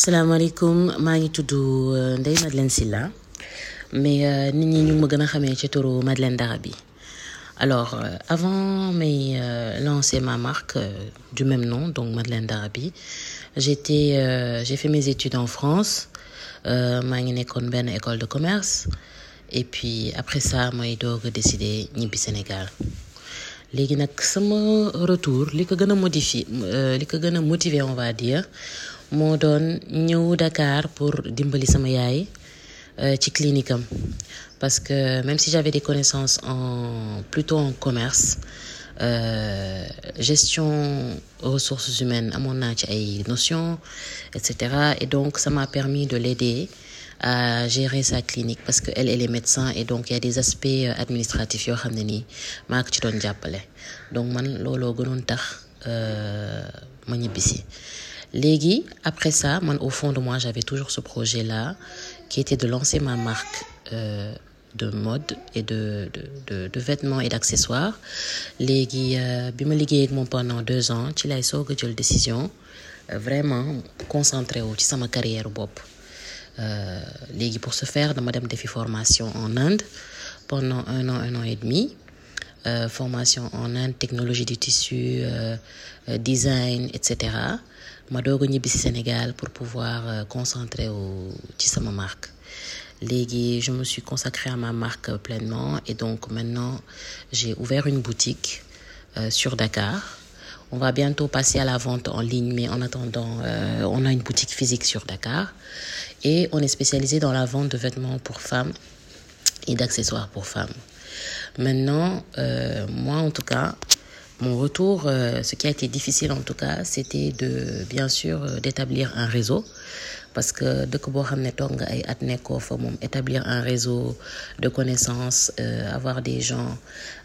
salaamaaleykum maa ngi tudd Ndeye Madeleine Silla mais nit ñi ñu ma gën a xamee ci turu Madeleine Darabi alors euh, avant may euh, lancer ma marque euh, du même nom donc Madeleine Darabi j'étais j'ai fait mes études en France maa ngi nekkoon benn école de commerce et puis après ça mooy doog a décider ñibbi Sénégal. Léegi nag sama retour li ko gën a modifié li ko gën a motiver on va dire moo doon ñëw Dakar pour dimbali sama yaay ci clinique parce que même si j'avais des connaissances plutôt en commerce euh, gestion ressources humaines naa ci ay notions et cetera. Et donc ça m'a permis de l'aider à gérer sa clinique parce que elle est médecin et donc il y a des aspects administratifs yoo xam ne nii maa ko ci doon jàppale. Donc man looloo gënoon tax ñibbisi léegi après ça au fond de moi j'avais toujours ce projet là qui était de lancer ma marque euh, de mode et de de de, vêtements et d'accessoires. Léegi bi ma liggéey ak moom pendant deux ans ci lay soog a jël décision vraiment concentré wu ci sama carrière bopp. Léegi pour ce faire dama dem defi formation en Inde pendant un an un an et demi euh, formation en Inde technologie du tissu euh, design et cetera. Ma doog a ñibbi ci Sénégal pour pouvoir euh, concentrer wu ci marque. Je me suis consacrée à ma marque pleinement et donc maintenant j'ai ouvert une boutique sur Dakar. On va bientôt passer à la vente en ligne mais en attendant on a une boutique physique sur Dakar. Et on est spécialisé dans la vente de vêtements pour femmes et d'accessoires pour femmes maintenant euh, moi en tout cas mon retour euh, ce qui a été difficile en tout cas c'était de bien sûr euh, d'établir un réseau. Parce que moom établir un réseau de connaissances avoir des gens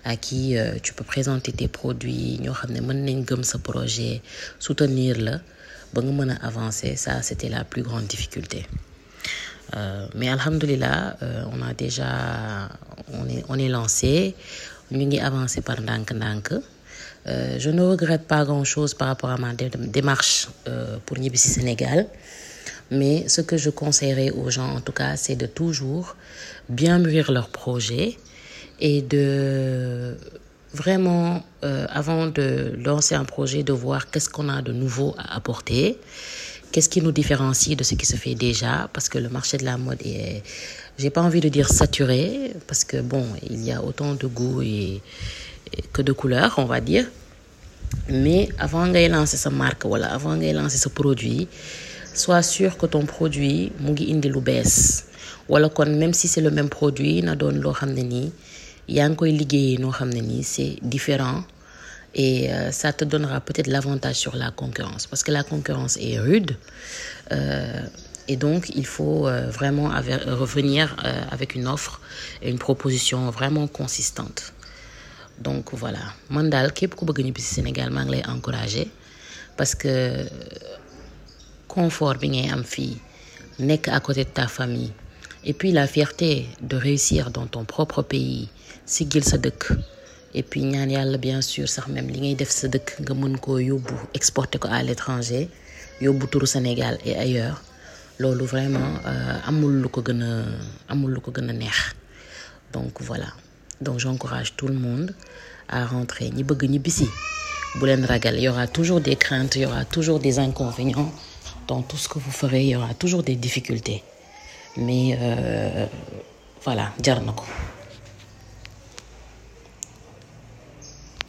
à qui tu peux présenter tes produits projet soutenir a avancer. Ça c'était la plus grande difficulté. Euh, mais alhamdulilah euh, on a déjà on est on est lancé. Ñu ngi avancé par ndànk-ndànk euh, je ne regrette pas grand-chose par rapport à ma démarche pour ñibbi ci Sénégal. Mais ce que je conseillerais aux gens en tout cas c'est de toujours bien mûrir leur projet et de vraiment avant de lancer un projet de voir qu'est-ce qu'on a de nouveau à apporter Qu'est-ce qui nous différencie de ce qui se fait déjà? Parce que le marché de la mode est, j'ai pas envie de dire saturé, parce que bon, il y a autant de goûts que de couleurs, on va dire. Mais avant de lancer sa marque, voilà, avant de lancer ce produit, sois sûr que ton produit, mugi indi lu bess. Wala même si c'est le même produit, na don lo xamné ni, yang no c'est différent et euh, ça te donnera peut-être l'avantage sur la concurrence. Parce que la concurrence est rude. Euh, et donc il faut euh, vraiment revenir avec une offre et une proposition vraiment consistante. Donc voilà. Man daal képp ku bëgg ñibbi ci Sénégal maa ngi lay parce que confort bi ngay am fii nekk à côté de ta famille. Et puis la fierté de réussir dans ton propre pays siggil sa dëkk et puis ñaan bien sûr sax même li ngay def sa exporter à l'étranger yóbbu turu Sénégal et ailleurs. Loolu vraiment a amul lu ko gën a donc voilà. Donc j'encourage tout le monde à rentrer. Ñi bëgg ñibbisi bu leen il y aura toujours des craintes il y aura toujours des inconvénients. Dans tout ce que vous ferez il y aura toujours des difficultés. Mais euh, voilà jar